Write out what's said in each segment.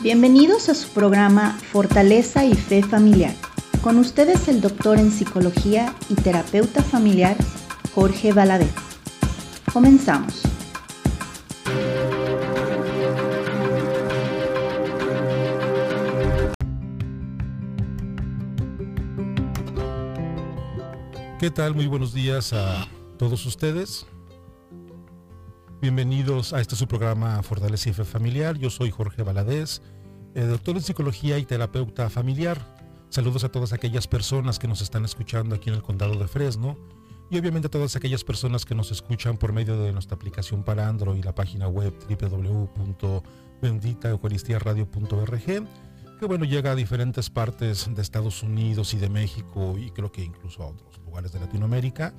Bienvenidos a su programa Fortaleza y Fe Familiar. Con ustedes el doctor en psicología y terapeuta familiar Jorge Valadez. Comenzamos. ¿Qué tal? Muy buenos días a todos ustedes. Bienvenidos a este su programa Fe Familiar. Yo soy Jorge Valadez, eh, doctor en psicología y terapeuta familiar. Saludos a todas aquellas personas que nos están escuchando aquí en el condado de Fresno y obviamente a todas aquellas personas que nos escuchan por medio de nuestra aplicación para Android y la página web www.benditaeucaristiaradio.org que bueno, llega a diferentes partes de Estados Unidos y de México y creo que incluso a otros lugares de Latinoamérica.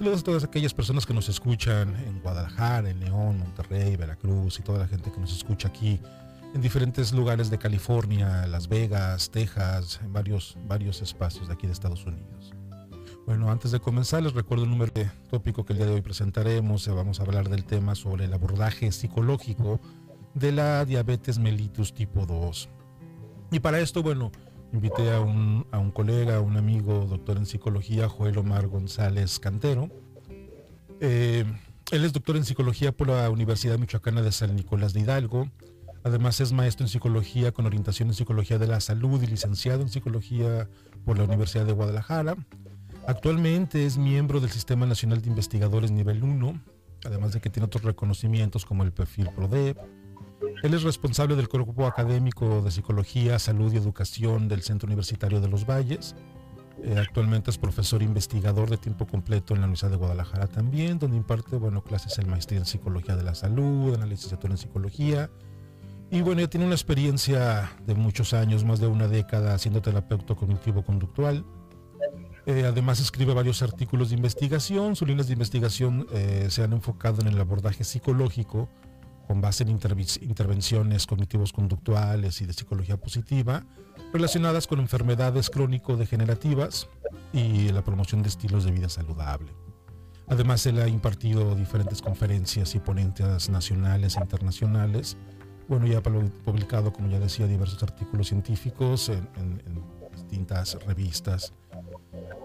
Saludos a todas aquellas personas que nos escuchan en Guadalajara, en León, Monterrey, Veracruz y toda la gente que nos escucha aquí en diferentes lugares de California, Las Vegas, Texas, en varios, varios espacios de aquí de Estados Unidos. Bueno, antes de comenzar les recuerdo el número de tópico que el día de hoy presentaremos. Vamos a hablar del tema sobre el abordaje psicológico de la diabetes mellitus tipo 2. Y para esto, bueno, invité a un, a un colega, un amigo, doctor en psicología, Joel Omar González Cantero. Eh, él es doctor en psicología por la Universidad Michoacana de San Nicolás de Hidalgo. Además es maestro en psicología con orientación en psicología de la salud y licenciado en psicología por la Universidad de Guadalajara. Actualmente es miembro del Sistema Nacional de Investigadores Nivel 1, además de que tiene otros reconocimientos como el perfil PRODEP, él es responsable del cuerpo académico de Psicología, Salud y Educación del Centro Universitario de los Valles. Eh, actualmente es profesor investigador de tiempo completo en la Universidad de Guadalajara también, donde imparte bueno, clases en maestría en Psicología de la Salud, en la licenciatura en Psicología. Y bueno, ya tiene una experiencia de muchos años, más de una década, siendo terapeuta cognitivo-conductual. Eh, además escribe varios artículos de investigación. Sus líneas de investigación eh, se han enfocado en el abordaje psicológico con base en intervenciones cognitivos conductuales y de psicología positiva relacionadas con enfermedades crónico-degenerativas y la promoción de estilos de vida saludable. Además, él ha impartido diferentes conferencias y ponentes nacionales e internacionales. Bueno, ya ha publicado, como ya decía, diversos artículos científicos en, distintas revistas.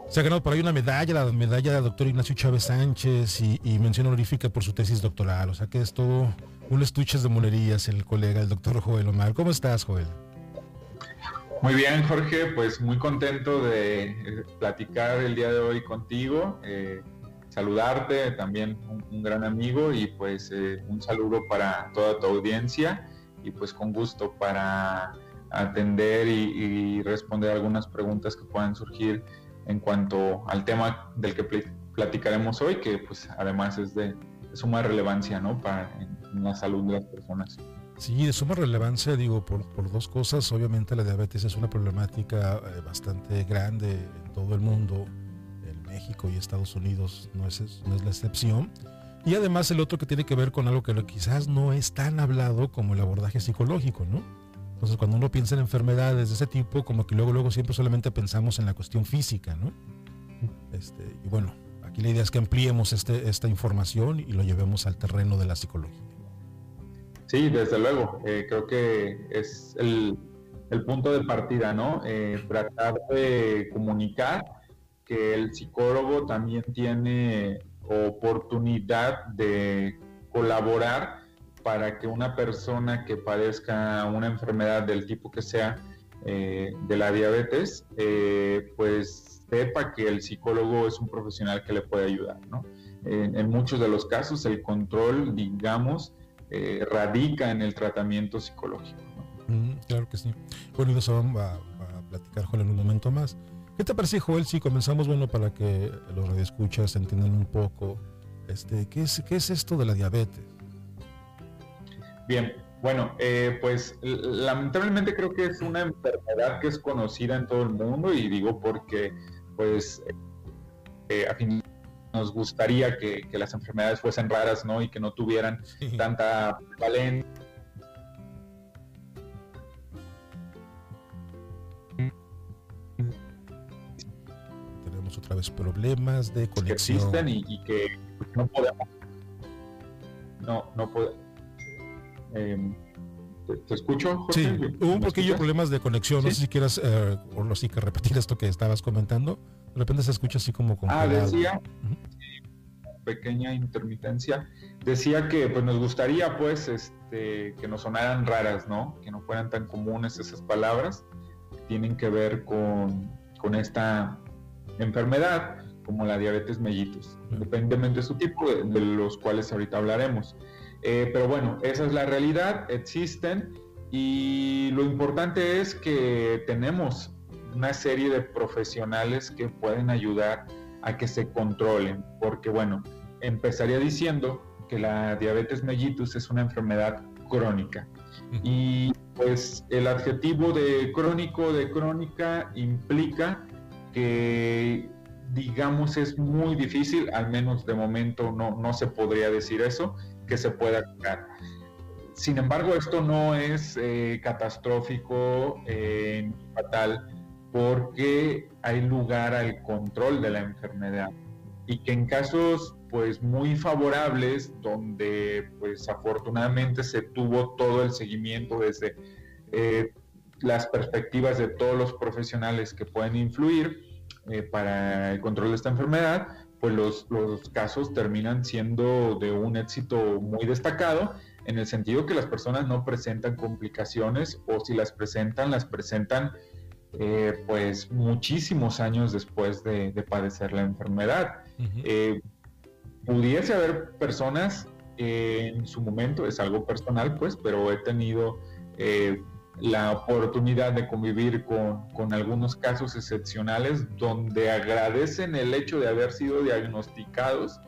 Se ha ganado por ahí una medalla, la medalla del doctor Ignacio Chávez Sánchez y, y mención honorífica por su tesis doctoral. O sea que es todo un estuche de monerías, el colega, el doctor Joel Omar. ¿Cómo estás, Joel? Muy bien, Jorge, pues muy contento de platicar el día de hoy contigo, eh, saludarte, también un, gran amigo y pues eh, un saludo para toda tu audiencia y pues con gusto para atender y, responder algunas preguntas que puedan surgir en cuanto al tema del que platicaremos hoy, que pues además es de, suma relevancia ¿no? para, la salud de las personas. Sí, de suma relevancia, digo, por, dos cosas. Obviamente la diabetes es una problemática eh, bastante grande en todo el mundo. En México y Estados Unidos no es, no es la excepción. Y además el otro que tiene que ver con algo que quizás no es tan hablado como el abordaje psicológico, ¿no? Entonces cuando uno piensa en enfermedades de ese tipo, como que luego, luego siempre solamente pensamos en la cuestión física, ¿no? Este, y bueno, aquí la idea es que ampliemos este, esta información y lo llevemos al terreno de la psicología. Sí, desde luego. Eh, creo que es el, punto de partida, ¿no? Eh, tratar de comunicar que el psicólogo también tiene oportunidad de colaborar para que una persona que padezca una enfermedad del tipo que sea eh, de la diabetes, pues sepa que el psicólogo es un profesional que le puede ayudar, ¿no? en muchos de los casos el control, digamos, eh, radica en el tratamiento psicológico. Mm, claro que sí. Bueno, eso vamos a, platicar, Joel, en un momento más. ¿Qué te parece, Joel, si comenzamos, bueno, para que los radioescuchas entiendan un poco, este, ¿qué, es, ¿qué es esto de la diabetes? Bien, bueno, eh, pues lamentablemente creo que es una enfermedad que es conocida en todo el mundo y digo porque, pues, eh, a fin nos gustaría que, las enfermedades fuesen raras, ¿no? Y que no tuvieran tanta valencia. Tenemos otra vez problemas de conexión. Que existen y, que no podemos. No, no podemos. Em, ¿Te, escucho? Sí, hubo un poquillo de problemas de conexión. No sé si quieras, eh, o sí que repetir esto que estabas comentando. De repente se escucha así como con. Ah, decía, pequeña intermitencia. Decía que pues nos gustaría pues este, que nos sonaran raras, ¿no? Que no fueran tan comunes esas palabras que tienen que ver con, con esta enfermedad como la diabetes mellitus, independientemente de su tipo, de, de los cuales ahorita hablaremos. Eh, pero bueno, esa es la realidad, existen y lo importante es que tenemos una serie de profesionales que pueden ayudar a que se controlen, porque bueno, empezaría diciendo que la diabetes mellitus es una enfermedad crónica. Y pues el adjetivo de crónico, de crónica, implica que digamos es muy difícil, al menos de momento no, no se podría decir eso, que se pueda curar. Sin embargo, esto no es eh, catastrófico eh, fatal porque hay lugar al control de la enfermedad y que en casos pues muy favorables donde pues afortunadamente se tuvo todo el seguimiento desde eh, las perspectivas de todos los profesionales que pueden influir para el control de esta enfermedad, pues los, los casos terminan siendo de un éxito muy destacado en el sentido que las personas no presentan complicaciones o si las presentan, las presentan eh, pues muchísimos años después de, padecer la enfermedad. Eh, pudiese haber personas en su momento, es algo personal pues, pero he tenido eh, la oportunidad de convivir con, algunos casos excepcionales donde agradecen el hecho de haber sido diagnosticados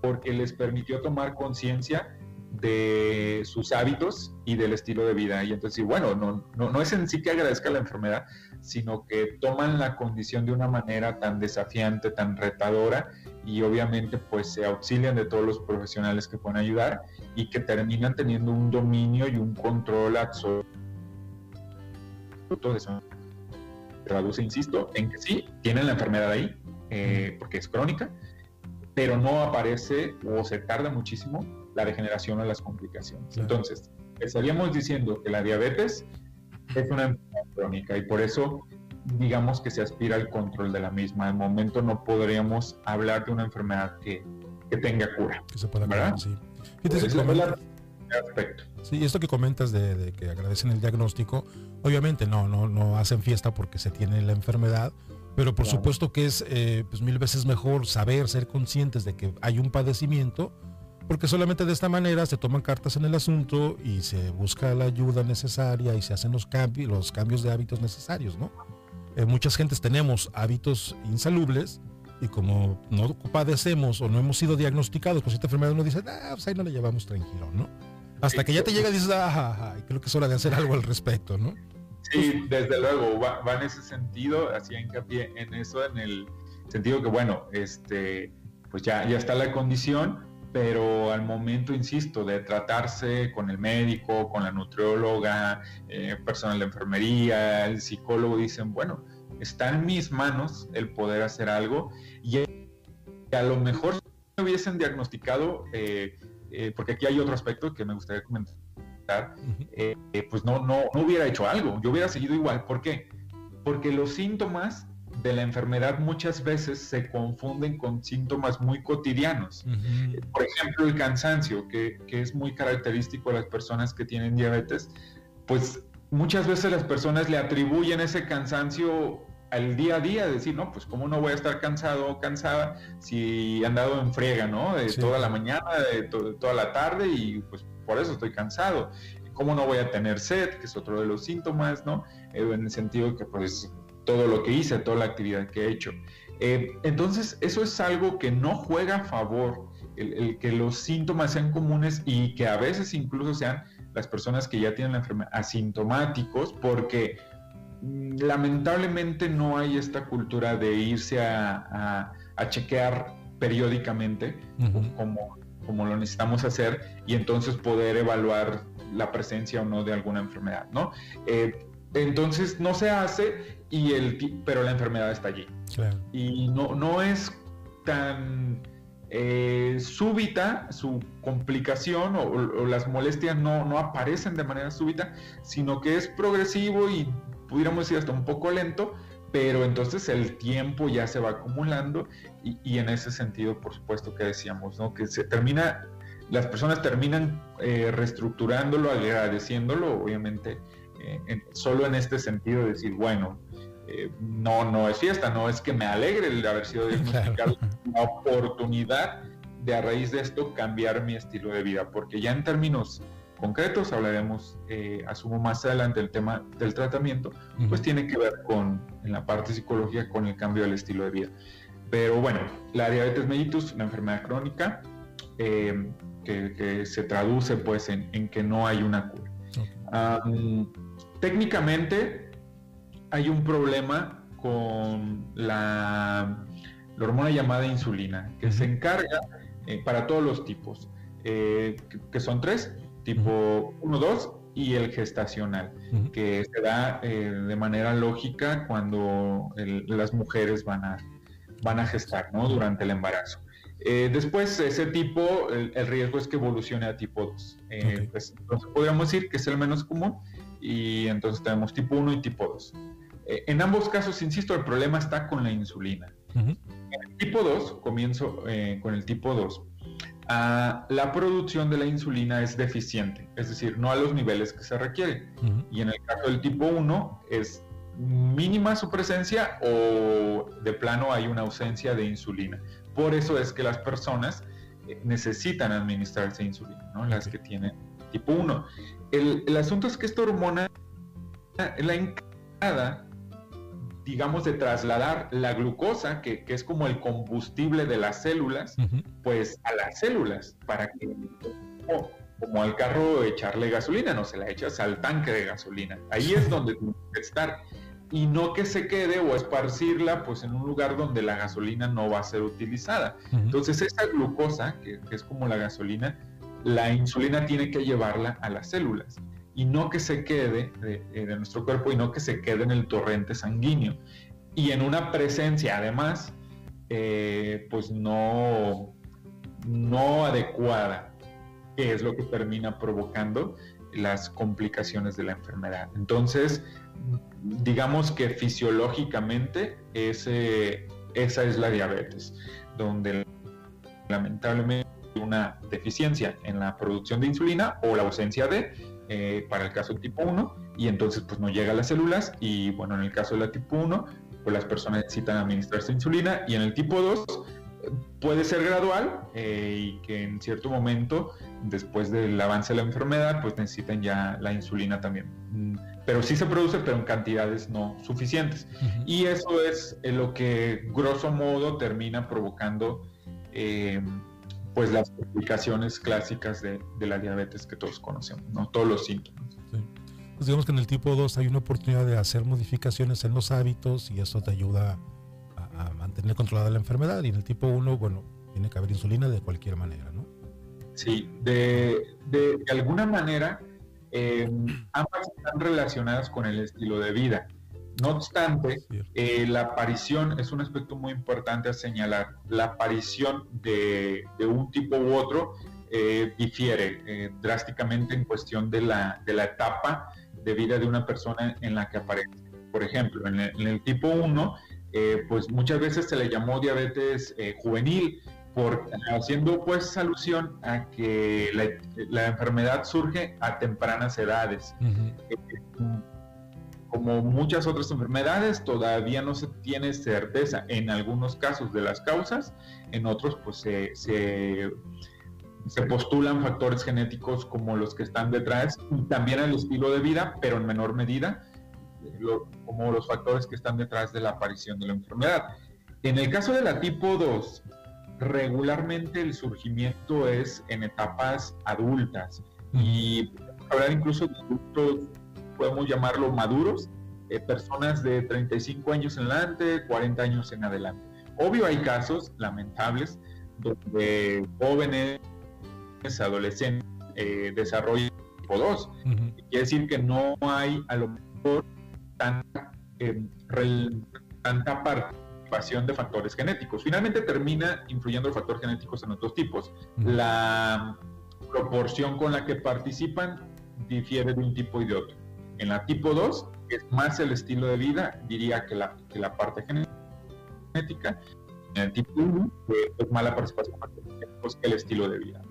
porque les permitió tomar conciencia de sus hábitos y del estilo de vida. Y entonces, bueno, no, no, no, es en sí que agradezca la enfermedad, sino que toman la condición de una manera tan desafiante, tan retadora, y obviamente pues se auxilian de todos los profesionales que pueden ayudar y que terminan teniendo un dominio y un control absoluto de eso. Traduce, insisto, en que sí, tienen la enfermedad ahí, eh, porque es crónica, pero no aparece o se tarda muchísimo la degeneración o las complicaciones. Entonces, estaríamos diciendo que la diabetes es una enfermedad crónica y por eso digamos que se aspira al control de la misma. Al momento no podríamos hablar de una enfermedad que, que tenga cura. Que se pueda ¿verdad? sí. Sí, esto que comentas de, que agradecen el diagnóstico, obviamente no, no, no hacen fiesta porque se tiene la enfermedad, pero por supuesto que es eh, pues mil veces mejor saber, ser conscientes de que hay un padecimiento, porque solamente de esta manera se toman cartas en el asunto y se busca la ayuda necesaria y se hacen los cambios, los cambios de hábitos necesarios, ¿no? Eh, muchas gentes tenemos hábitos insalubles y como no padecemos o no hemos sido diagnosticados con esta enfermedad, uno dice, ah, pues ahí no le llevamos tranquilo, ¿no? Hasta que ya te llega y dices, ah, creo que es hora de hacer algo al respecto, ¿no? Sí, desde luego, va, en ese sentido, hacía hincapié en eso, en el sentido que, bueno, este, pues ya, ya está la condición, pero al momento, insisto, de tratarse con el médico, con la nutrióloga, eh, personal de enfermería, el psicólogo, dicen, bueno, está en mis manos el poder hacer algo y a lo mejor me hubiesen diagnosticado, eh, eh, porque aquí hay otro aspecto que me gustaría comentar, pues no, no, no hubiera hecho algo, yo hubiera seguido igual. ¿Por qué? Porque los síntomas de la enfermedad muchas veces se confunden con síntomas muy cotidianos. Por ejemplo, el cansancio, que, que, es muy característico de las personas que tienen diabetes, pues muchas veces las personas le atribuyen ese cansancio al día a día, decir, no, pues cómo no voy a estar cansado o cansada si he andado en friega, ¿no? De toda la mañana, de, toda la tarde y pues por eso estoy cansado. ¿Cómo no voy a tener sed? Que es otro de los síntomas, ¿no? Eh, en el sentido que pues todo lo que hice, toda la actividad que he hecho. Eh, entonces, eso es algo que no juega a favor, el, que los síntomas sean comunes y que a veces incluso sean las personas que ya tienen la enfermedad asintomáticos, porque mm, lamentablemente no hay esta cultura de irse a, chequear periódicamente como, como lo necesitamos hacer y entonces poder evaluar la presencia o no de alguna enfermedad, ¿no? Eh, entonces no se hace y el pero la enfermedad está allí. Y no, no es tan eh, súbita, su complicación o, las molestias no, no, aparecen de manera súbita, sino que es progresivo y pudiéramos decir hasta un poco lento, pero entonces el tiempo ya se va acumulando y, en ese sentido, por supuesto que decíamos, ¿no? Que se termina, las personas terminan eh, reestructurándolo, agradeciéndolo, obviamente, eh, solo en este sentido, decir, bueno, eh, no, no es fiesta, no es que me alegre el haber sido diagnosticado, una oportunidad de a raíz de esto cambiar mi estilo de vida, porque ya en términos concretos hablaremos, eh, asumo más adelante el tema del tratamiento, pues tiene que ver con, en la parte psicológica, con el cambio del estilo de vida. Pero bueno, la diabetes mellitus, una enfermedad crónica, eh, que, se traduce pues en, que no hay una cura. técnicamente, hay un problema con la, hormona llamada insulina, que se encarga eh, para todos los tipos, eh, que, son tres, tipo 1, 2 y el gestacional, que se da eh, de manera lógica cuando las mujeres van a, van a gestar ¿no? durante el embarazo. después, ese tipo, el, riesgo es que evolucione a tipo 2. pues, entonces, podríamos decir que es el menos común y entonces tenemos tipo 1 y tipo 2. Eh, en ambos casos, insisto, el problema está con la insulina. En el tipo 2, comienzo eh, con el tipo 2. Ah, la producción de la insulina es deficiente, es decir, no a los niveles que se requiere. Y en el caso del tipo 1 es mínima su presencia o de plano hay una ausencia de insulina. Por eso es que las personas eh, necesitan administrarse insulina, ¿no? las que tienen tipo 1. El, el asunto es que esta hormona, la encargada digamos, de trasladar la glucosa, que, es como el combustible de las células, pues a las células, para que, como, al carro, echarle gasolina, no se la echas al tanque de gasolina. Ahí es donde tiene que estar. Y no que se quede o esparcirla pues en un lugar donde la gasolina no va a ser utilizada. Entonces esa glucosa, que, que es como la gasolina, la insulina tiene que llevarla a las células y no que se quede eh, de, nuestro cuerpo y no que se quede en el torrente sanguíneo. Y en una presencia, además, eh, pues no, no adecuada, que es lo que termina provocando las complicaciones de la enfermedad. Entonces, digamos que fisiológicamente ese, esa es la diabetes, donde lamentablemente una deficiencia en la producción de insulina o la ausencia de, eh, para el caso tipo 1 y entonces pues no llega a las células y bueno, en el caso de la tipo 1 pues las personas necesitan administrarse insulina y en el tipo 2 puede ser gradual eh, y que en cierto momento después del avance de la enfermedad pues necesitan ya la insulina también. Mm, pero sí se produce pero en cantidades no suficientes. Y eso es lo que grosso modo termina provocando eh, pues las complicaciones clásicas de, la diabetes que todos conocemos, ¿no? Todos los síntomas. Pues digamos que en el tipo 2 hay una oportunidad de hacer modificaciones en los hábitos y eso te ayuda a, mantener controlada la enfermedad. Y en el tipo 1, bueno, tiene que haber insulina de cualquier manera, ¿no? Sí, de, de, alguna manera eh, ambas están relacionadas con el estilo de vida. No obstante, eh, la aparición es un aspecto muy importante a señalar. La aparición de, un tipo u otro eh, difiere eh, drásticamente en cuestión de la, de la etapa de vida de una persona en la que aparece. Por ejemplo, en el, tipo 1, pues muchas veces se le llamó diabetes juvenil, por, haciendo pues alusión a que la, enfermedad surge a tempranas edades como muchas otras enfermedades, todavía no se tiene certeza en algunos casos de las causas, en otros pues se, se, postulan factores genéticos como los que están detrás, y también el estilo de vida, pero en menor medida, como los factores que están detrás de la aparición de la enfermedad. En el caso de la tipo 2, regularmente el surgimiento es en etapas adultas y hablar incluso de adultos podemos llamarlo maduros, eh, personas de 35 años en adelante, 40 años en adelante. Obvio hay casos lamentables donde jóvenes, adolescentes eh, desarrollan tipo 2. Quiere decir que no hay a lo mejor tanta, eh, tanta participación de factores genéticos. Finalmente termina influyendo los factores genéticos en otros tipos. La proporción con la que participan difiere de un tipo y de otro. En la tipo 2, que es más el estilo de vida, diría que la, que la parte genética. En el tipo 1, es más la participación que el estilo de vida.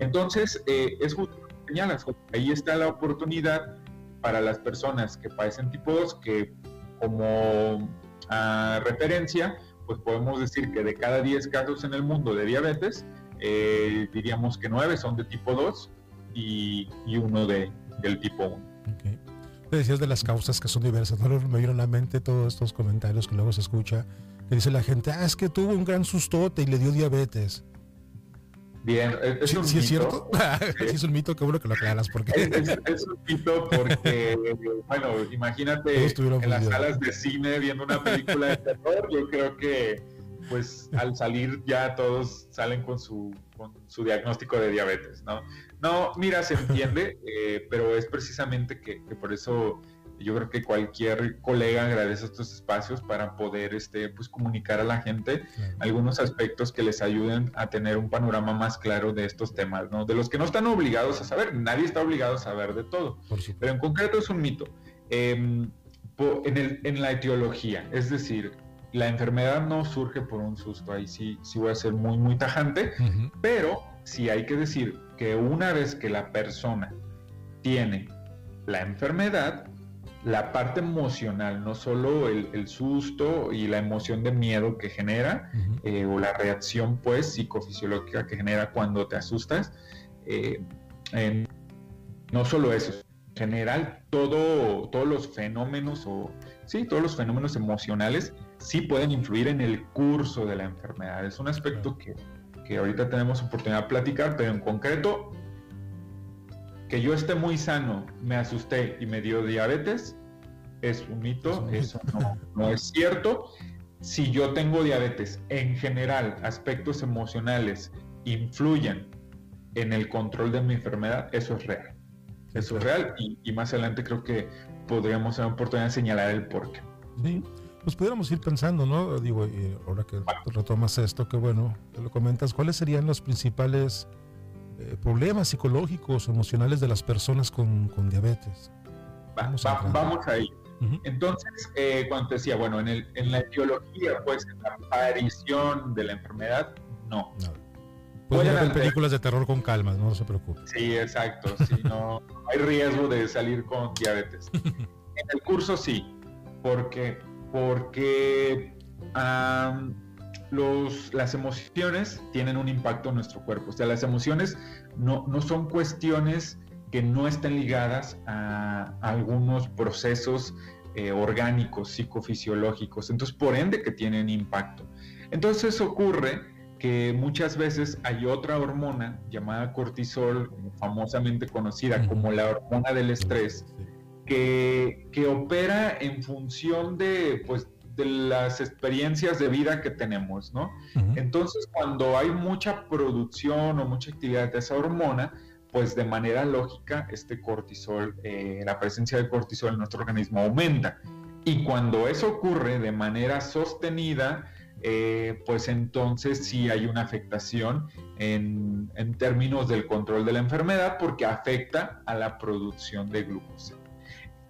Entonces, eh, es justo lo que señalas, ahí está la oportunidad para las personas que padecen tipo 2 que como ah, referencia, pues podemos decir que de cada 10 casos en el mundo de diabetes, eh, diríamos que 9 son de tipo 2 y, uno de, del tipo 1. Okay. Te decías de las causas que son diversas, ¿no? me vieron a la mente todos estos comentarios que luego se escucha, que dice la gente, ah, es que tuvo un gran sustote y le dio diabetes. Bien, es, un mito. es cierto? es un mito, qué bueno que lo aclaras. Porque... Es, un mito porque, bueno, imagínate en las salas de cine viendo una película de terror, yo creo que pues al salir ya todos salen con su, con su diagnóstico de diabetes, ¿no? No, mira, se entiende, eh, pero es precisamente que, que por eso yo creo que cualquier colega agradece estos espacios para poder este, pues, comunicar a la gente algunos aspectos que les ayuden a tener un panorama más claro de estos temas, ¿no? De los que no están obligados a saber, nadie está obligado a saber de todo, pero en concreto es un mito. Em, en, el, en, la etiología, es decir, la enfermedad no surge por un susto, ahí sí, sí voy a ser muy, muy tajante, pero sí hay que decir que una vez que la persona tiene la enfermedad, la parte emocional, no solo el, susto y la emoción de miedo que genera, eh, o la reacción pues psicofisiológica que genera cuando te asustas, eh, no solo eso, en general todo, todos los fenómenos o sí, todos los fenómenos emocionales sí pueden influir en el curso de la enfermedad. Es un aspecto que, que ahorita tenemos oportunidad de platicar, pero en concreto que yo esté muy sano, me asusté y me dio diabetes, es un mito, eso no, es cierto. Si yo tengo diabetes, en general, aspectos emocionales influyen en el control de mi enfermedad, eso es real. Eso es real y, más adelante creo que podríamos tener oportunidad de señalar el porqué. Sí, pues pudiéramos ir pensando, ¿no? Digo, ahora que retomas esto, que bueno, te lo comentas, ¿cuáles serían los principales eh, problemas psicológicos, emocionales de las personas con, diabetes. Vamos, vamos ahí. Entonces, eh, cuando te decía, bueno, en, el, en la etiología, pues en la aparición de la enfermedad, no. Pueden ver películas de terror con calma, no se preocupe. Sí, exacto. no, hay riesgo de salir con diabetes. en el curso sí, porque, porque los, las emociones tienen un impacto en nuestro cuerpo. O sea, las emociones no, no son cuestiones que no estén ligadas a, algunos procesos eh, orgánicos, psicofisiológicos. Entonces, por ende, que tienen impacto. Entonces ocurre que muchas veces hay otra hormona llamada cortisol, famosamente conocida como la hormona del estrés, que, que opera en función de, pues, de las experiencias de vida que tenemos, ¿no? Entonces, cuando hay mucha producción o mucha actividad de esa hormona, pues de manera lógica este cortisol, eh, la presencia de cortisol en nuestro organismo aumenta. Y cuando eso ocurre de manera sostenida, eh, pues entonces sí hay una afectación en, en, términos del control de la enfermedad porque afecta a la producción de glucosa.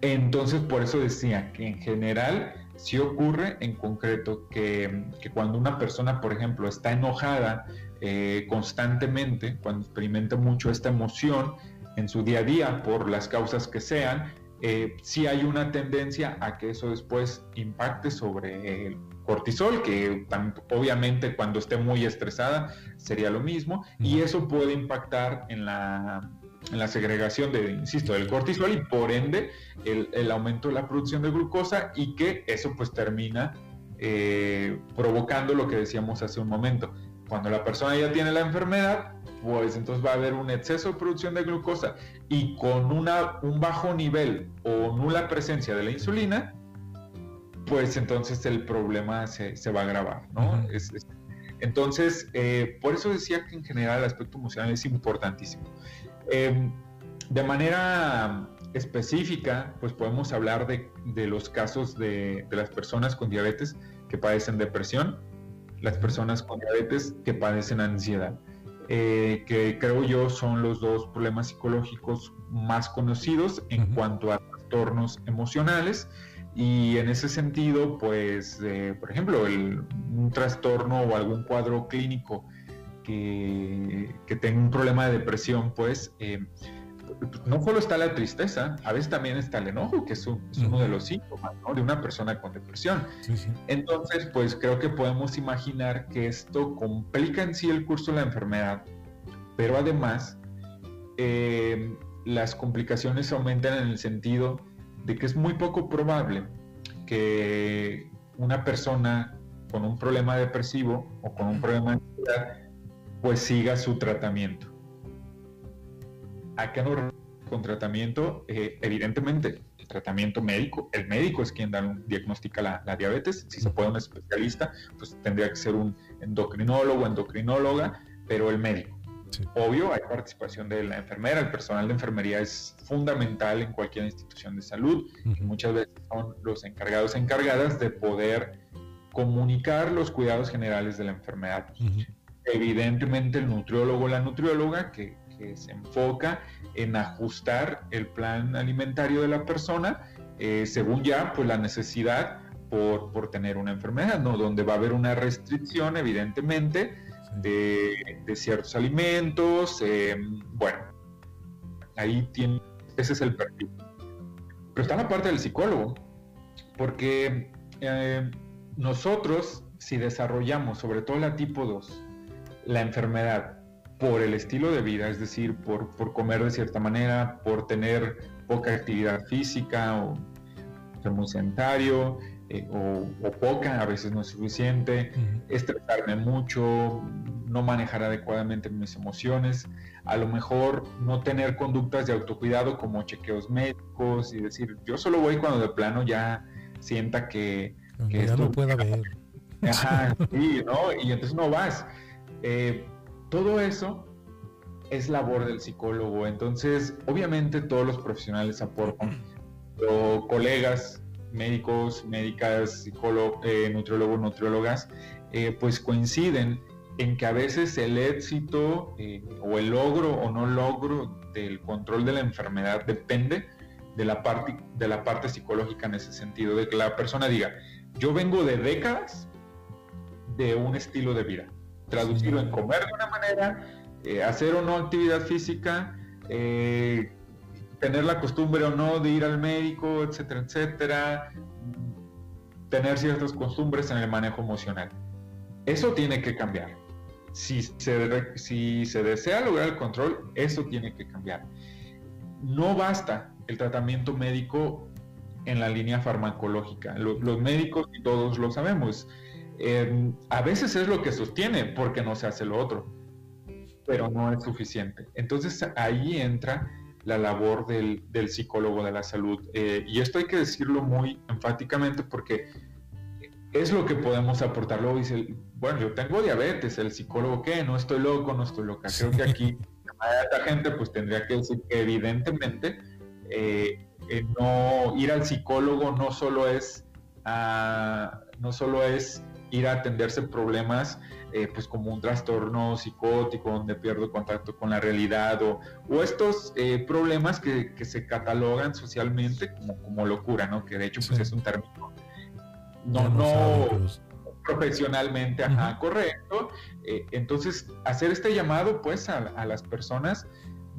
Entonces, por eso decía que en general si ocurre en concreto que, cuando una persona, por ejemplo, está enojada eh, constantemente, cuando experimenta mucho esta emoción en su día a día por las causas que sean, eh, sí hay una tendencia a que eso después impacte sobre el cortisol, que obviamente cuando esté muy estresada sería lo mismo, y eso puede impactar en la en la segregación de, insisto, del cortisol y por ende el, aumento de la producción de glucosa y que eso pues termina eh, provocando lo que decíamos hace un momento. Cuando la persona ya tiene la enfermedad, pues entonces va a haber un exceso de producción de glucosa y con una, un bajo nivel o nula presencia de la insulina, pues entonces el problema se, se va a agravar, ¿no? entonces, eh, por eso decía que en general el aspecto emocional es importantísimo. Em, de manera específica, pues podemos hablar de, los casos de, las personas con diabetes que padecen depresión, las personas con diabetes que padecen ansiedad, eh, que creo yo son los dos problemas psicológicos más conocidos en cuanto a trastornos emocionales. Y en ese sentido, pues, eh, por ejemplo, un trastorno o algún cuadro clínico que, que tenga un problema de depresión, pues, eh, no solo está la tristeza, a veces también está el enojo, que es, uno de los síntomas de una persona con depresión. Entonces, pues creo que podemos imaginar que esto complica en sí el curso de la enfermedad, pero además eh, las complicaciones aumentan en el sentido de que es muy poco probable que una persona con un problema depresivo o con un problema de ansiedad pues siga su tratamiento ¿A qué nos con tratamiento? Eh, evidentemente, el tratamiento médico, el médico es quien diagnostica la, diabetes. Si se puede un especialista, pues tendría que ser un endocrinólogo, endocrinóloga, pero el médico. Obvio, hay participación de la enfermera, el personal de enfermería es fundamental en cualquier institución de salud y muchas veces son los encargados encargadas de poder comunicar los cuidados generales de la enfermedad. Evidentemente el nutriólogo o la nutrióloga que que se enfoca en ajustar el plan alimentario de la persona eh, según ya pues la necesidad por, por, tener una enfermedad, ¿no? Donde va a haber una restricción, evidentemente, de, de ciertos alimentos. Eh, bueno, ahí tiene, ese es el perfil. Pero está la parte del psicólogo, porque eh, nosotros, si desarrollamos, sobre todo la tipo 2, la enfermedad por el estilo de vida, es decir, por, por comer de cierta manera, por tener poca actividad física o ser muy sedentario eh, o, poca, a veces no es suficiente, estresarme mucho, no manejar adecuadamente mis emociones, a lo mejor no tener conductas de autocuidado como chequeos médicos y decir, yo solo voy cuando de plano ya sienta que... que ya no pueda ver. Ajá, sí, ¿no? Y entonces no vas. Eh, todo eso es labor del psicólogo. Entonces, obviamente todos los profesionales aportan, pero colegas, médicos, médicas, psicólogos, eh, nutriólogos, nutriólogas, eh, pues coinciden en que a veces el éxito o el logro o no logro del control de la enfermedad depende de la parte de la parte psicológica en ese sentido, de que la persona diga, yo vengo de décadas de un estilo de vida traducirlo en comer de una manera, eh, hacer o no actividad física, eh, tener la costumbre o no de ir al médico, etcétera, etcétera, tener ciertas costumbres en el manejo emocional. Eso tiene que cambiar. Si se, si se desea lograr el control, eso tiene que cambiar. No basta el tratamiento médico en la línea farmacológica. Los, los médicos, y todos lo sabemos, Em, a veces es lo que sostiene porque no se hace lo otro, pero no es suficiente. Entonces ahí entra la labor del, psicólogo de la salud. Eh, y esto hay que decirlo muy enfáticamente porque es lo que podemos aportar. Luego dice, bueno, yo tengo diabetes, el psicólogo qué, no estoy loco, no estoy loca. Creo que aquí la gente pues tendría que decir que evidentemente eh, eh, no ir al psicólogo no solo es, ah, no solo es ir a atenderse problemas eh, pues como un trastorno psicótico donde pierdo contacto con la realidad o, o estos eh, problemas que, que, se catalogan socialmente como, como locura, ¿no? Que de hecho pues es un término no, no, profesionalmente, ajá, correcto. Eh, entonces, hacer este llamado pues a, a las personas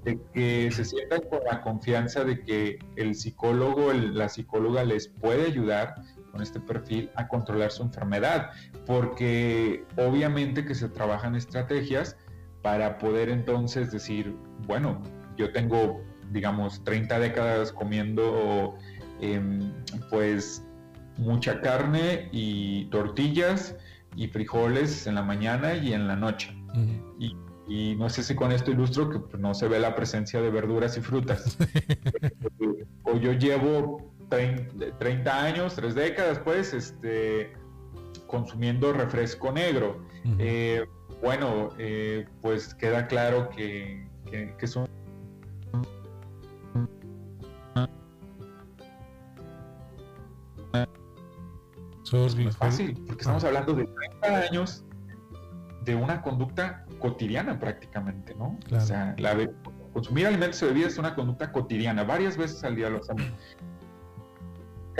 de que se sientan con la confianza de que el psicólogo, la psicóloga les puede ayudar con este perfil a controlar su enfermedad, porque obviamente que se trabajan estrategias para poder entonces decir, bueno, yo tengo, digamos, 30 décadas comiendo em, pues mucha carne y tortillas y frijoles en la mañana y en la noche. y, no sé si con esto ilustro que pues, no se ve la presencia de verduras y frutas. o yo llevo 30 años, tres décadas, pues, este, consumiendo refresco negro. Eh, bueno, eh, pues queda claro que, que, que son no es fácil, porque estamos hablando de 30 años de una conducta cotidiana prácticamente, ¿no? O sea, la consumir alimentos y bebidas es una conducta cotidiana, varias veces al día lo hacemos.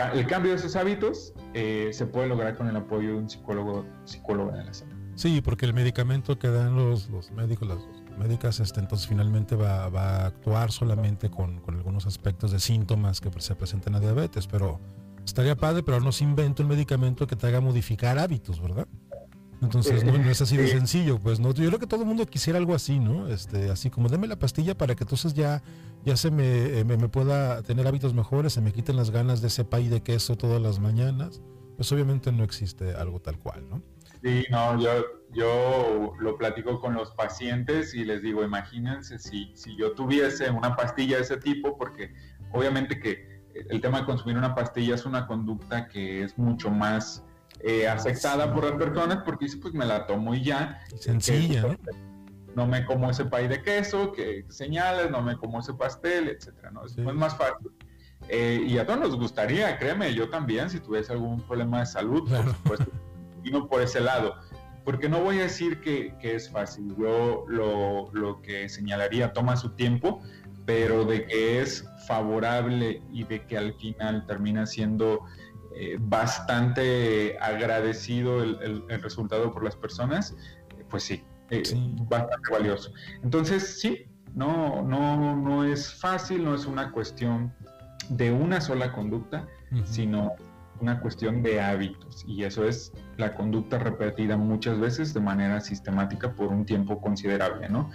El cambio de esos hábitos eh, se puede lograr con el apoyo de un psicólogo, psicóloga de la salud. Sí, porque el medicamento que dan los, los médicos, las médicas, este, entonces finalmente va, va a actuar solamente con, con, algunos aspectos de síntomas que se presentan a diabetes, pero estaría padre, pero no se inventa un medicamento que te haga modificar hábitos, ¿verdad? Entonces no, es así de sencillo, pues no. Yo creo que todo el mundo quisiera algo así, ¿no? Este, así como deme la pastilla para que entonces ya, ya se me, me, pueda tener hábitos mejores, se me quiten las ganas de ese pay de queso todas las mañanas. Pues obviamente no existe algo tal cual, ¿no? Sí, no, yo, yo lo platico con los pacientes y les digo, imagínense si, si yo tuviese una pastilla de ese tipo, porque obviamente que el tema de consumir una pastilla es una conducta que es mucho más eh, aceptada por las personas porque dice, pues me la tomo y ya. Sencilla, ¿no? No me como ese pay de queso que señales, no me como ese pastel, etcétera, ¿no? Es más fácil. Eh, y a todos nos gustaría, créeme, yo también, si tuviese algún problema de salud, por supuesto, no por ese lado. Porque no voy a decir que, que es fácil, yo lo, lo, que señalaría toma su tiempo, pero de que es favorable y de que al final termina siendo eh, bastante agradecido el, el, resultado por las personas, pues sí, eh, bastante valioso. Entonces, sí, no, no, no es fácil, no es una cuestión de una sola conducta, sino una cuestión de hábitos. Y eso es la conducta repetida muchas veces de manera sistemática por un tiempo considerable, ¿no?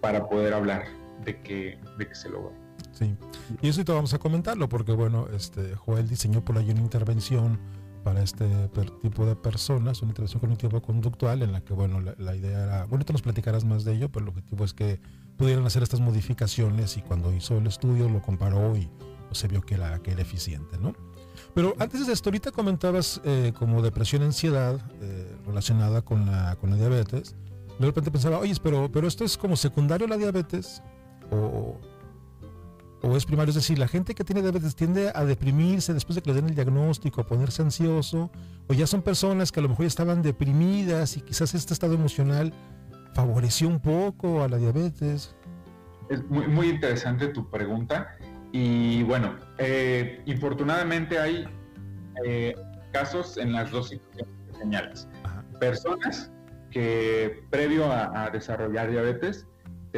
Para poder hablar de que, de que se logra. Sí, y eso vamos a comentarlo porque, bueno, este, Joel diseñó por ahí una intervención para este tipo de personas, una intervención cognitivo-conductual en la que, bueno, la, idea era, bueno, tú nos platicarás más de ello, pero el objetivo es que pudieran hacer estas modificaciones y cuando hizo el estudio lo comparó y pues, se vio que era, que era eficiente, ¿no? Pero antes de esto, ahorita comentabas eh, como depresión, ansiedad eh, relacionada con la, con la diabetes. De repente pensaba, oye, pero, pero esto es como secundario a la diabetes o, o es primario, es decir, la gente que tiene diabetes tiende a deprimirse después de que le den el diagnóstico, a ponerse ansioso, o ya son personas que a lo mejor estaban deprimidas y quizás este estado emocional favoreció un poco a la diabetes. Es muy, muy interesante tu pregunta y bueno, eh, infortunadamente hay eh, casos en las dos situaciones que señalas. Personas que previo a desarrollar diabetes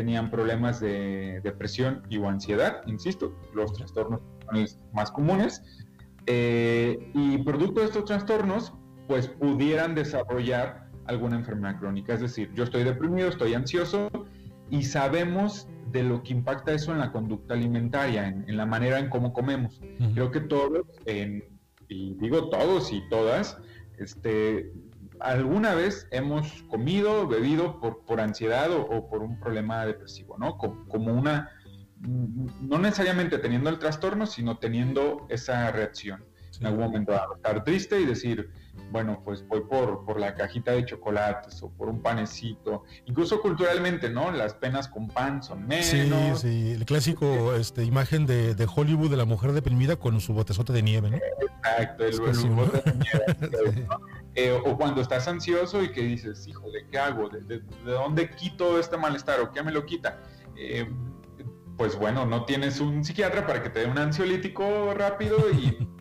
tenían problemas de depresión y o ansiedad, insisto, los trastornos más comunes, eh, y producto de estos trastornos, pues pudieran desarrollar alguna enfermedad crónica. Es decir, yo estoy deprimido, estoy ansioso y sabemos de lo que impacta eso en la conducta alimentaria, en, la manera en cómo comemos. Creo que todos, y digo todos y todas, este, alguna vez hemos comido, bebido por, por ansiedad o, por un problema depresivo, ¿no? Como, una, no necesariamente teniendo el trastorno, sino teniendo esa reacción. En algún momento estar triste y decir, bueno, pues voy por, por la cajita de chocolates o por un panecito. Incluso culturalmente, ¿no? Las penas con pan son menos. Sí, sí, el clásico este, imagen de, de Hollywood de la mujer deprimida con su botezote de nieve, ¿no? Exacto, el, bote de nieve. Eh, o cuando estás ansioso y que dices, híjole, ¿qué hago? ¿De, de, dónde quito este malestar o qué me lo quita? Eh, pues bueno, no tienes un psiquiatra para que te dé un ansiolítico rápido y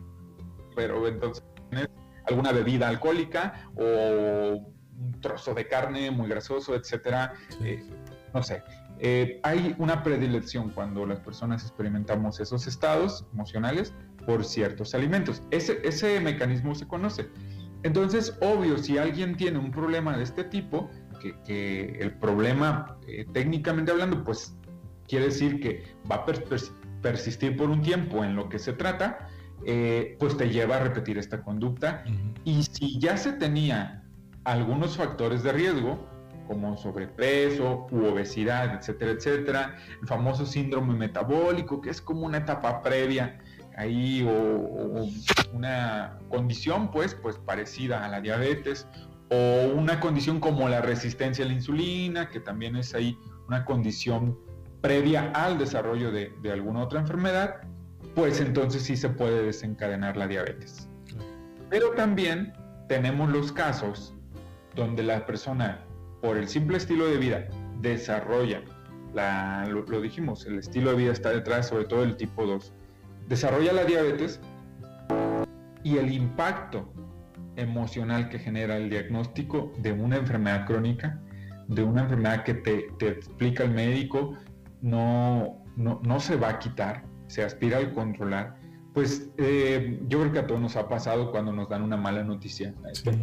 pero entonces tienes alguna bebida alcohólica o un trozo de carne muy grasoso, etcétera. Eh, no sé. hay una predilección cuando las personas experimentamos esos estados emocionales por ciertos alimentos. Ese, ese mecanismo se conoce. Entonces, obvio, si alguien tiene un problema de este tipo, que, el problema, eh, técnicamente hablando, pues quiere decir que va a persistir por un tiempo en lo que se trata, eh, pues te lleva a repetir esta conducta. Y si ya se tenía algunos factores de riesgo, como sobrepeso u obesidad, etcétera, etcétera, el famoso síndrome metabólico, que es como una etapa previa ahí o, una condición pues, pues parecida a la diabetes o una condición como la resistencia a la insulina, que también es ahí una condición previa al desarrollo de, alguna otra enfermedad, pues entonces sí se puede desencadenar la diabetes. Pero también tenemos los casos donde la persona, por el simple estilo de vida, desarrolla, la, lo, lo, dijimos, el estilo de vida está detrás, sobre todo el tipo 2, desarrolla la diabetes y el impacto emocional que genera el diagnóstico de una enfermedad crónica, de una enfermedad que te, te explica el médico, no, no, no, se va a quitar, se aspira a controlar. Pues eh, yo creo que a todos nos ha pasado cuando nos dan una mala noticia.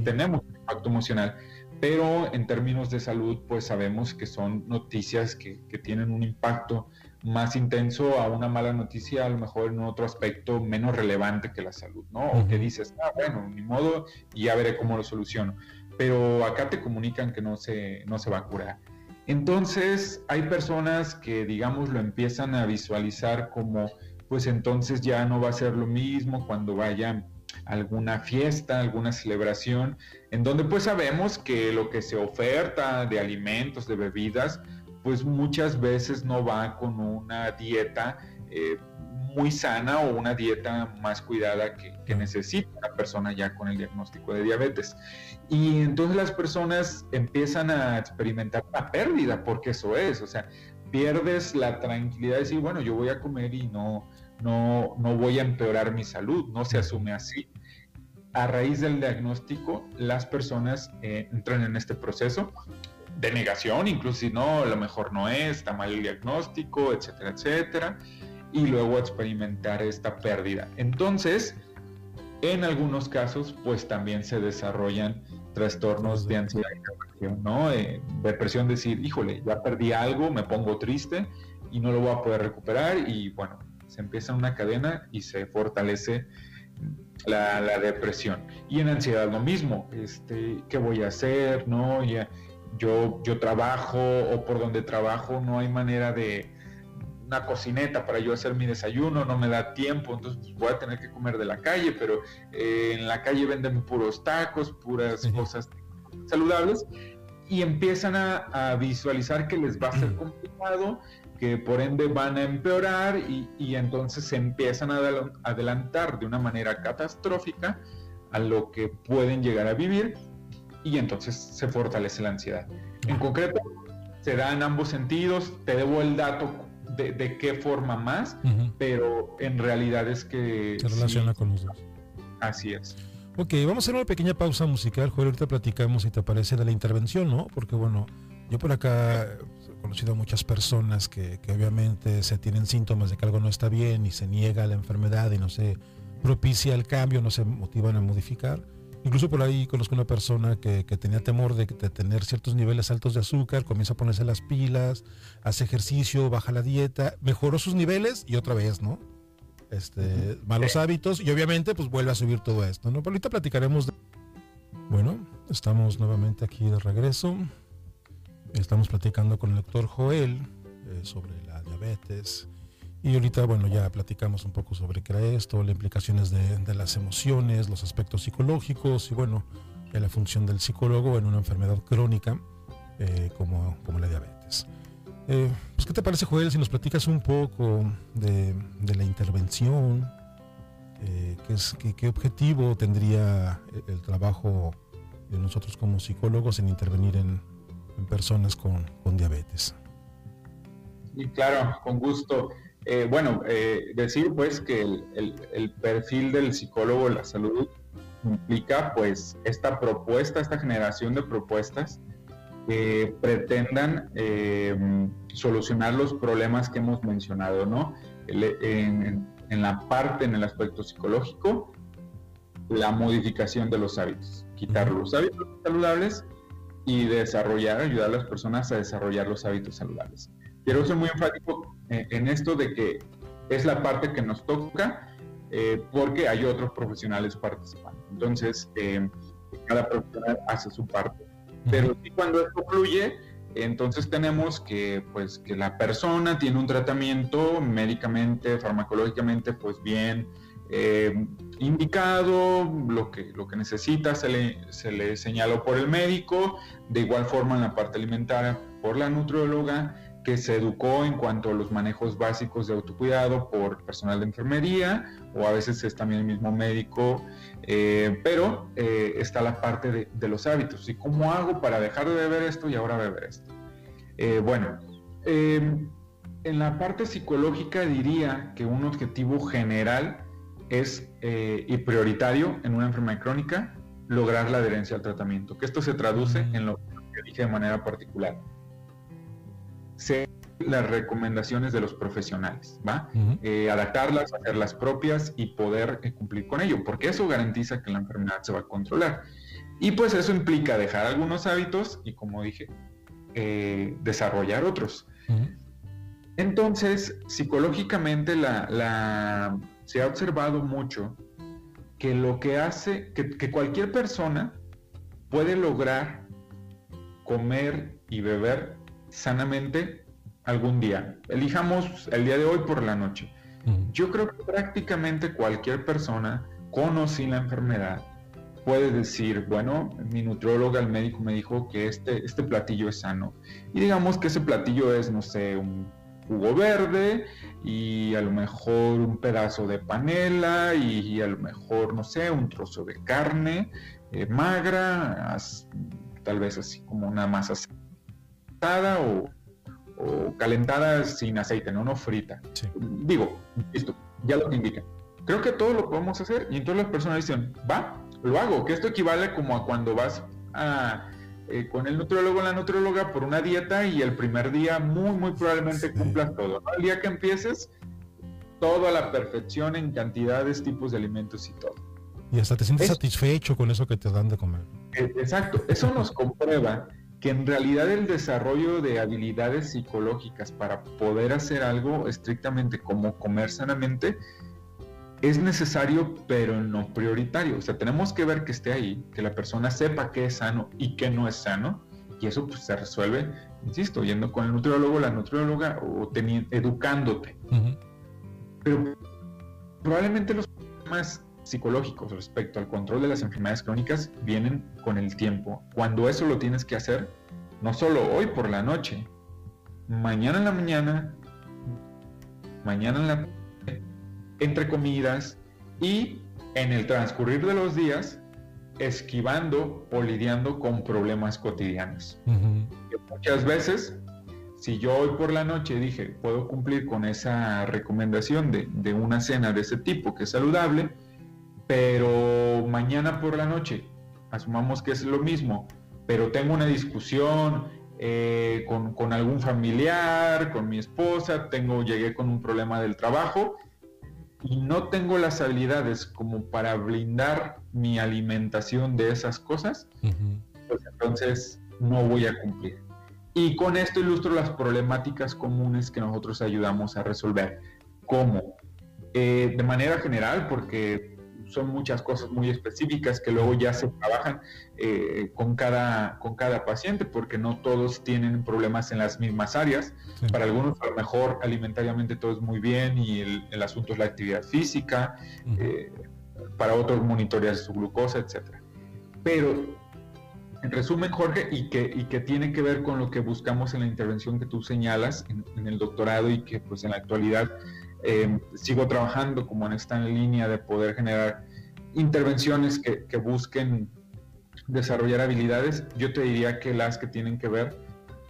Tenemos impacto emocional, pero en términos de salud, pues sabemos que son noticias que, que tienen un impacto más intenso a una mala noticia, a lo mejor en otro aspecto menos relevante que la salud, ¿no? O que dices, ah, bueno, ni modo, y ya veré cómo lo soluciono. Pero acá te comunican que no se, no se va a curar. Entonces, hay personas que, digamos, lo empiezan a visualizar como, pues entonces ya no va a ser lo mismo cuando vayan alguna fiesta, alguna celebración, en donde pues sabemos que lo que se oferta de alimentos, de bebidas, pues muchas veces no va con una dieta eh, muy sana o una dieta más cuidada que, que, necesita la persona ya con el diagnóstico de diabetes. Y entonces las personas empiezan a experimentar la pérdida, porque eso es, o sea, pierdes la tranquilidad de decir, bueno, yo voy a comer y no, no, no voy a empeorar mi salud, no se asume así. A raíz del diagnóstico, las personas eh, entran en este proceso de negación, incluso si no, a lo mejor no es, está mal el diagnóstico, etcétera, etcétera, y luego experimentar esta pérdida. Entonces, en algunos casos, pues también se desarrollan trastornos de ansiedad y depresión, ¿no? Eh, depresión, decir, híjole, ya perdí algo, me pongo triste y no lo voy a poder recuperar y bueno, se empieza una cadena y se fortalece la, la depresión. Y en ansiedad lo mismo, este, ¿qué voy a hacer? ¿No? Ya, yo, yo trabajo o por donde trabajo no hay manera de una cocineta para yo hacer mi desayuno, no me da tiempo, entonces pues, voy a tener que comer de la calle, pero eh, en la calle venden puros tacos, puras cosas saludables y empiezan a, visualizar que les va a ser complicado, que por ende van a empeorar y, y entonces se empiezan a adelantar de una manera catastrófica a lo que pueden llegar a vivir y entonces se fortalece la ansiedad. En concreto, se da en ambos sentidos, te debo el dato de, qué forma más, pero en realidad es que... Se relaciona con los dos. Así es. Ok, vamos a hacer una pequeña pausa musical, Joder, ahorita platicamos si te parece de la intervención, ¿no? Porque bueno, yo por acá he conocido a muchas personas que, que obviamente se tienen síntomas de que algo no está bien y se niega a la enfermedad y no se propicia el cambio, no se motivan a modificar Incluso por ahí conozco una persona que, tenía temor de, tener ciertos niveles altos de azúcar, comienza a ponerse las pilas, hace ejercicio, baja la dieta, mejoró sus niveles y otra vez, ¿no? Este, malos hábitos y obviamente pues vuelve a subir todo esto, ¿no? Pero ahorita platicaremos de... Bueno, estamos nuevamente aquí de regreso. Estamos platicando con el doctor Joel eh, sobre la diabetes y ahorita, bueno, ya platicamos un poco sobre qué era esto, las implicaciones de, las emociones, los aspectos psicológicos y bueno, la función del psicólogo en una enfermedad crónica eh, como, como, la diabetes. Eh, pues, ¿Qué te parece, Joel, si nos platicas un poco de, la intervención? Eh, ¿qué, qué, objetivo tendría el, trabajo de nosotros como psicólogos en intervenir en, en personas con, con diabetes? Y claro, con gusto. Eh, bueno, eh, decir pues que el, perfil del psicólogo de la salud implica pues esta propuesta, esta generación de propuestas que pretendan em, solucionar los problemas que hemos mencionado, ¿no? En, en, la parte, en el aspecto psicológico, la modificación de los hábitos, quitar los hábitos saludables y desarrollar, ayudar a las personas a desarrollar los hábitos saludables. Quiero ser muy enfático en esto de que es la parte que nos toca eh, porque hay otros profesionales participando. Entonces, eh, cada profesional hace su parte. Pero cuando esto fluye, entonces tenemos que, pues, que la persona tiene un tratamiento médicamente, farmacológicamente, pues bien indicado, lo que, lo que necesita se le, se le señaló por el médico, de igual forma en la parte alimentaria por la nutrióloga, que se educó en cuanto a los manejos básicos de autocuidado por personal de enfermería o a veces es también el mismo médico, eh, pero eh, está la parte de, de, los hábitos. ¿Y cómo hago para dejar de beber esto y ahora beber esto? Eh, bueno, en la parte psicológica diría que un objetivo general es y prioritario en una enfermedad crónica lograr la adherencia al tratamiento, que esto se traduce en lo que dije de manera particular ser las recomendaciones de los profesionales, ¿va? Eh, adaptarlas, hacerlas propias y poder eh, cumplir con ello, porque eso garantiza que la enfermedad se va a controlar. Y pues eso implica dejar algunos hábitos y, como dije, eh, desarrollar otros. Entonces, psicológicamente la, se ha observado mucho que lo que hace, que cualquier persona puede lograr comer y beber sanamente algún día. Elijamos el día de hoy por la noche. Yo creo que prácticamente cualquier persona con o sin la enfermedad puede decir, bueno, mi nutrióloga, el médico me dijo que este, este platillo es sano. Y digamos que ese platillo es, no sé, un jugo verde y a lo mejor un pedazo de panela y, a lo mejor, no sé, un trozo de carne eh, magra, tal vez así como una masa o, calentada sin aceite, no, no frita. Digo, listo, ya lo indica. Creo que todo lo podemos hacer y entonces las personas dicen, va, lo hago, que esto equivale como a cuando vas a, eh, con el nutriólogo o la nutrióloga por una dieta y el primer día muy, muy probablemente cumplas todo. El día que empieces, todo a la perfección en cantidades, tipos de alimentos y todo. Y hasta te sientes satisfecho con eso que te dan de comer. E, exacto, eso nos comprueba que en realidad el desarrollo de habilidades psicológicas para poder hacer algo estrictamente como comer sanamente es necesario pero no prioritario. O sea, tenemos que ver que esté ahí, que la persona sepa qué es sano y qué no es sano. Y eso pues, se resuelve, insisto, yendo con el nutriólogo, la nutrióloga o educándote. Pero probablemente los problemas psicológicos respecto al control de las enfermedades crónicas vienen con el tiempo. Cuando eso lo tienes que hacer, no solo hoy por la noche, mañana en la mañana, mañana en la entre comidas y en el transcurrir de los días esquivando o lidiando con problemas cotidianos. Muchas veces, si yo hoy por la noche dije, puedo cumplir con esa recomendación de, de una cena de ese tipo que es saludable, pero mañana por la noche, asumamos que es lo mismo, pero tengo una discusión eh, con, algún familiar, con mi esposa, tengo, llegué con un problema del trabajo y no tengo las habilidades como para blindar mi alimentación de esas cosas, pues entonces no voy a cumplir. Y con esto ilustro las problemáticas comunes que nosotros ayudamos a resolver. ¿Cómo? Eh, de manera general, porque son muchas cosas muy específicas que luego ya se trabajan eh, con, cada, con cada paciente, porque no todos tienen problemas en las mismas áreas. Para algunos a lo mejor alimentariamente todo es muy bien y el, asunto es la actividad física, eh, para otros monitorear su glucosa, etc. Pero en resumen, Jorge, y que, y que tiene que ver con lo que buscamos en la intervención que tú señalas en, en el doctorado y que pues en la actualidad eh, sigo trabajando como en esta línea de poder generar intervenciones que, busquen desarrollar habilidades. Yo te diría que las que tienen que ver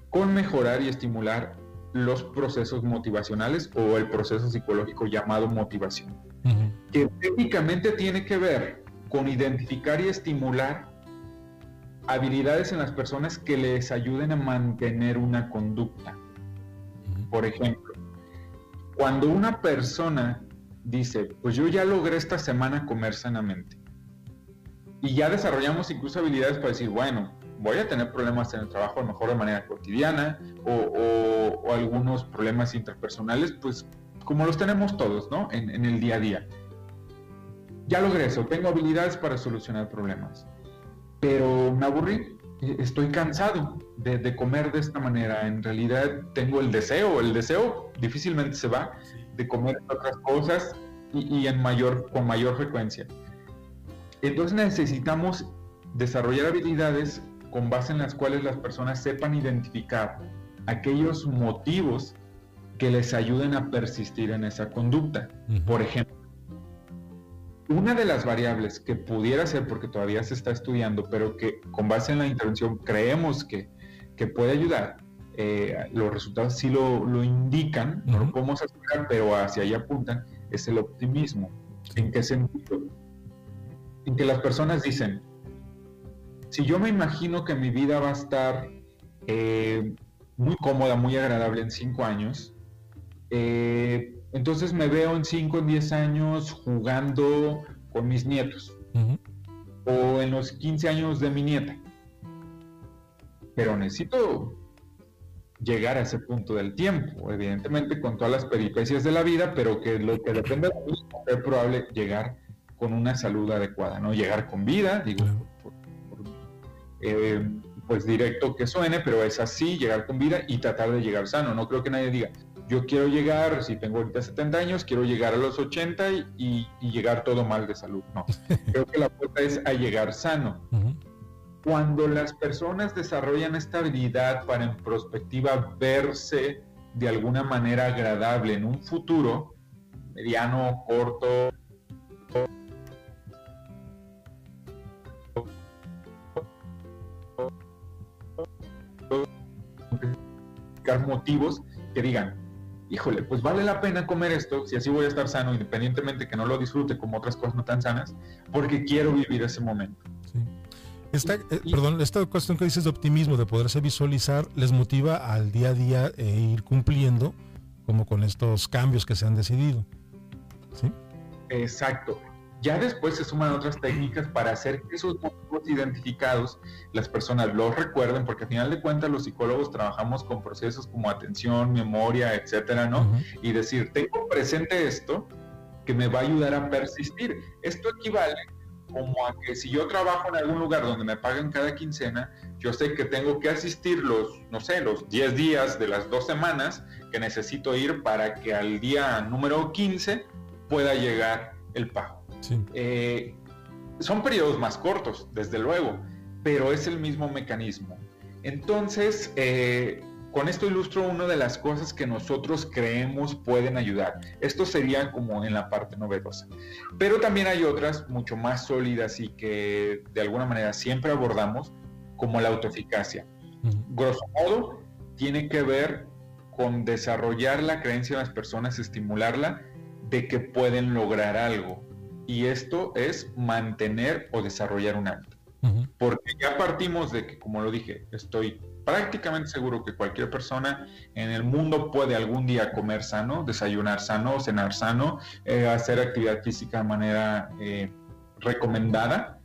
con mejorar y estimular los procesos motivacionales o el proceso psicológico llamado motivación, que técnicamente tiene que ver con identificar y estimular habilidades en las personas que les ayuden a mantener una conducta. Por ejemplo, cuando una persona dice, pues yo ya logré esta semana comer sanamente, y ya desarrollamos incluso habilidades para decir, bueno, voy a tener problemas en el trabajo a lo mejor de manera cotidiana o, algunos problemas interpersonales, pues como los tenemos todos, ¿no? En, el día a día. Ya logré eso, tengo habilidades para solucionar problemas, pero me aburrí, estoy cansado de, comer de esta manera. En realidad tengo el deseo, el deseo difícilmente se va de comer otras cosas y, en mayor, con mayor frecuencia. Entonces necesitamos desarrollar habilidades con base en las cuales las personas sepan identificar aquellos motivos que les ayuden a persistir en esa conducta. Por ejemplo, una de las variables que pudiera ser, porque todavía se está estudiando, pero que con base en la intervención creemos que, puede ayudar, eh, los resultados sí lo, indican, no lo podemos asegurar, pero hacia allá apuntan, es el optimismo. ¿En qué sentido? En que las personas dicen, si yo me imagino que mi vida va a estar eh, muy cómoda, muy agradable en cinco años, eh, entonces me veo en 5 o 10 años jugando con mis nietos o en los 15 años de mi nieta. Pero necesito llegar a ese punto del tiempo, evidentemente con todas las peripecias de la vida, pero que lo que depende de mí es probable llegar con una salud adecuada, ¿no? Llegar con vida, digo, eh, pues directo que suene, pero es así, llegar con vida y tratar de llegar sano. No creo que nadie diga, yo quiero llegar, si tengo ahorita 70 años, quiero llegar a los 80 y, llegar todo mal de salud. No, creo que la puerta es a llegar sano. Cuando las personas desarrollan esta habilidad para en prospectiva verse de alguna manera agradable en un futuro, mediano, corto, motivos que digan, híjole, pues vale la pena comer esto, si así voy a estar sano, independientemente que no lo disfrute como otras cosas no tan sanas, porque quiero vivir ese momento. Esta, eh, perdón, esta cuestión que dices de optimismo, de poderse visualizar, les motiva al día a día e ir cumpliendo como con estos cambios que se han decidido. ¿Sí? Exacto. Ya después se suman otras técnicas para hacer que esos motivos identificados las personas los recuerden, porque al final de cuentas los psicólogos trabajamos con procesos como atención, memoria, etcétera, ¿no? Y decir, tengo presente esto que me va a ayudar a persistir. Esto equivale como a que si yo trabajo en algún lugar donde me pagan cada quincena, yo sé que tengo que asistir los, no sé, los 10 días de las dos semanas que necesito ir para que al día número 15 pueda llegar el pago. Eh, son periodos más cortos, desde luego, pero es el mismo mecanismo. Entonces, eh, con esto ilustro una de las cosas que nosotros creemos pueden ayudar. Esto sería como en la parte novedosa. Pero también hay otras mucho más sólidas y que de alguna manera siempre abordamos, como la autoeficacia. Grosso modo, tiene que ver con desarrollar la creencia de las personas, estimularla de que pueden lograr algo y esto es mantener o desarrollar un hábito. Porque ya partimos de que, como lo dije, estoy prácticamente seguro que cualquier persona en el mundo puede algún día comer sano, desayunar sano, cenar sano, eh, hacer actividad física de manera eh, recomendada,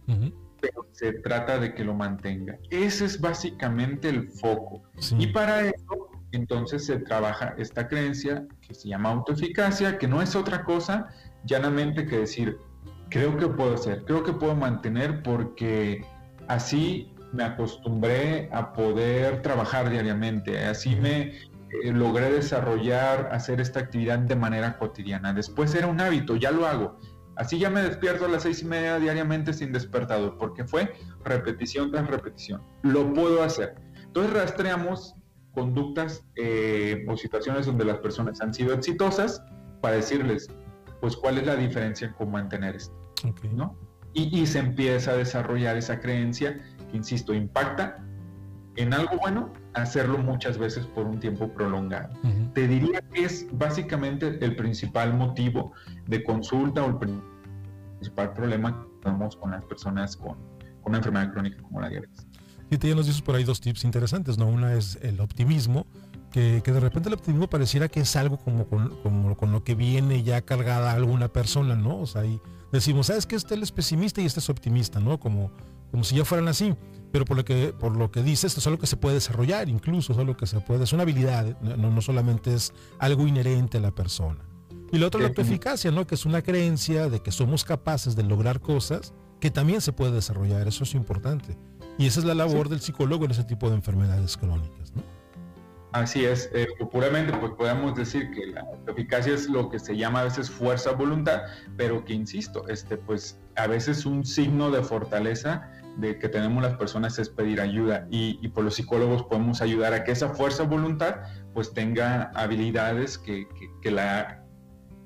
pero se trata de que lo mantenga. Ese es básicamente el foco. Y para eso, entonces se trabaja esta creencia que se llama autoeficacia, que no es otra cosa llanamente que decir, creo que puedo hacer, creo que puedo mantener porque así me acostumbré a poder trabajar diariamente, así me eh, logré desarrollar, hacer esta actividad de manera cotidiana. Después era un hábito, ya lo hago. Así ya me despierto a las seis y media diariamente sin despertador, porque fue repetición tras repetición. Lo puedo hacer. Entonces rastreamos conductas eh, o situaciones donde las personas han sido exitosas para decirles, pues cuál es la diferencia con mantener esto. ¿No? Y, se empieza a desarrollar esa creencia que, insisto, impacta en algo bueno, hacerlo muchas veces por un tiempo prolongado. Te diría que es básicamente el principal motivo de consulta o el principal problema que tenemos con las personas con, una enfermedad crónica como la diabetes. Y te ya nos dices por ahí dos tips interesantes, ¿no? Una es el optimismo, que, de repente el optimismo pareciera que es algo como con, como con lo que viene ya cargada alguna persona, ¿no? O sea, ahí decimos, ¿sabes que Este es pesimista y este es optimista, ¿no? Como, como si ya fueran así. Pero por lo que, por lo que dice, esto es algo que se puede desarrollar, incluso es algo que se puede, es una habilidad, no, no solamente es algo inherente a la persona. Y lo otro, la autoeficacia, ¿no? Que es una creencia de que somos capaces de lograr cosas que también se puede desarrollar, eso es importante. Y esa es la labor del psicólogo en ese tipo de enfermedades crónicas, ¿no? Así es, eh, puramente pues podemos decir que la eficacia es lo que se llama a veces fuerza voluntad, pero que insisto, este pues a veces un signo de fortaleza de que tenemos las personas es pedir ayuda y, por los psicólogos podemos ayudar a que esa fuerza voluntad pues tenga habilidades que, que, la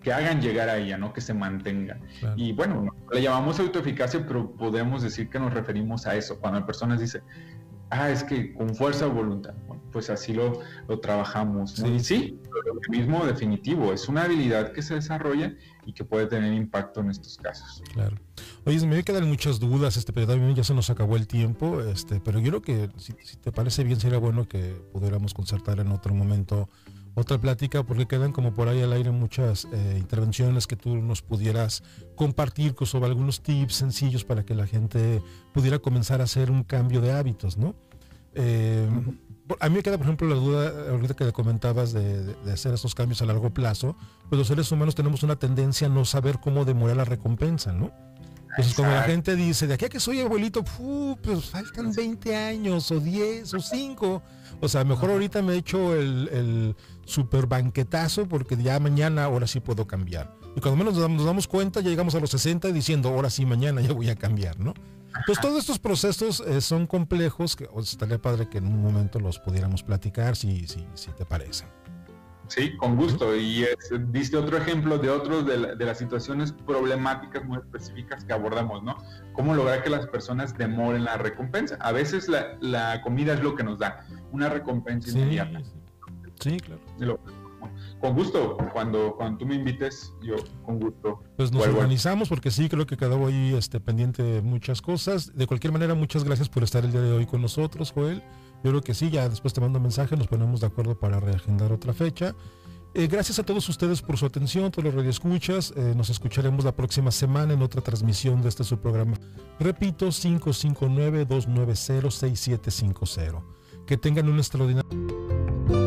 que hagan llegar a ella, ¿no? Que se mantenga. Y bueno, le llamamos autoeficacia, pero podemos decir que nos referimos a eso. Cuando la persona dice, ah, es que con fuerza o voluntad, pues así lo, lo trabajamos. Sí, sí, lo mismo definitivo, es una habilidad que se desarrolla y que puede tener impacto en estos casos. Claro. Oye, me quedan muchas dudas, este, pero también ya se nos acabó el tiempo, este, pero yo creo que si, te parece bien sería bueno que pudiéramos concertar en otro momento otra plática porque quedan como por ahí al aire muchas eh, intervenciones que tú nos pudieras compartir sobre algunos tips sencillos para que la gente pudiera comenzar a hacer un cambio de hábitos, ¿no? Eh, a mí me queda, por ejemplo, la duda, ahorita que le comentabas de, hacer estos cambios a largo plazo, pues los seres humanos tenemos una tendencia a no saber cómo demorar la recompensa, ¿no? Entonces, cuando la gente dice, de aquí a que soy abuelito, pues faltan 20 años, o 10, o 5. O sea, mejor ahorita me echo el, el super banquetazo porque ya mañana ahora sí puedo cambiar. Y cuando menos nos damos, cuenta, ya llegamos a los 60 diciendo, ahora sí, mañana ya voy a cambiar, ¿no? Pues todos estos procesos eh, son complejos, que estaría padre que en un momento los pudiéramos platicar, si, si, si te parece. Sí, con gusto. Y diste otro ejemplo de otros de, las situaciones problemáticas muy específicas que abordamos, ¿no? Cómo lograr que las personas demoren la recompensa. A veces la, comida es lo que nos da una recompensa inmediata. Sí, claro con gusto, cuando, cuando tú me invites, yo con gusto. Pues nos organizamos porque sí, creo que quedó ahí este, pendiente de muchas cosas. De cualquier manera, muchas gracias por estar el día de hoy con nosotros, Joel. Yo creo que sí, ya después te mando un mensaje, nos ponemos de acuerdo para reagendar otra fecha. Eh, gracias a todos ustedes por su atención, todos los radioescuchas. Eh, nos escucharemos la próxima semana en otra transmisión de este su programa. Repito, 559-290-6750. Que tengan un extraordinario...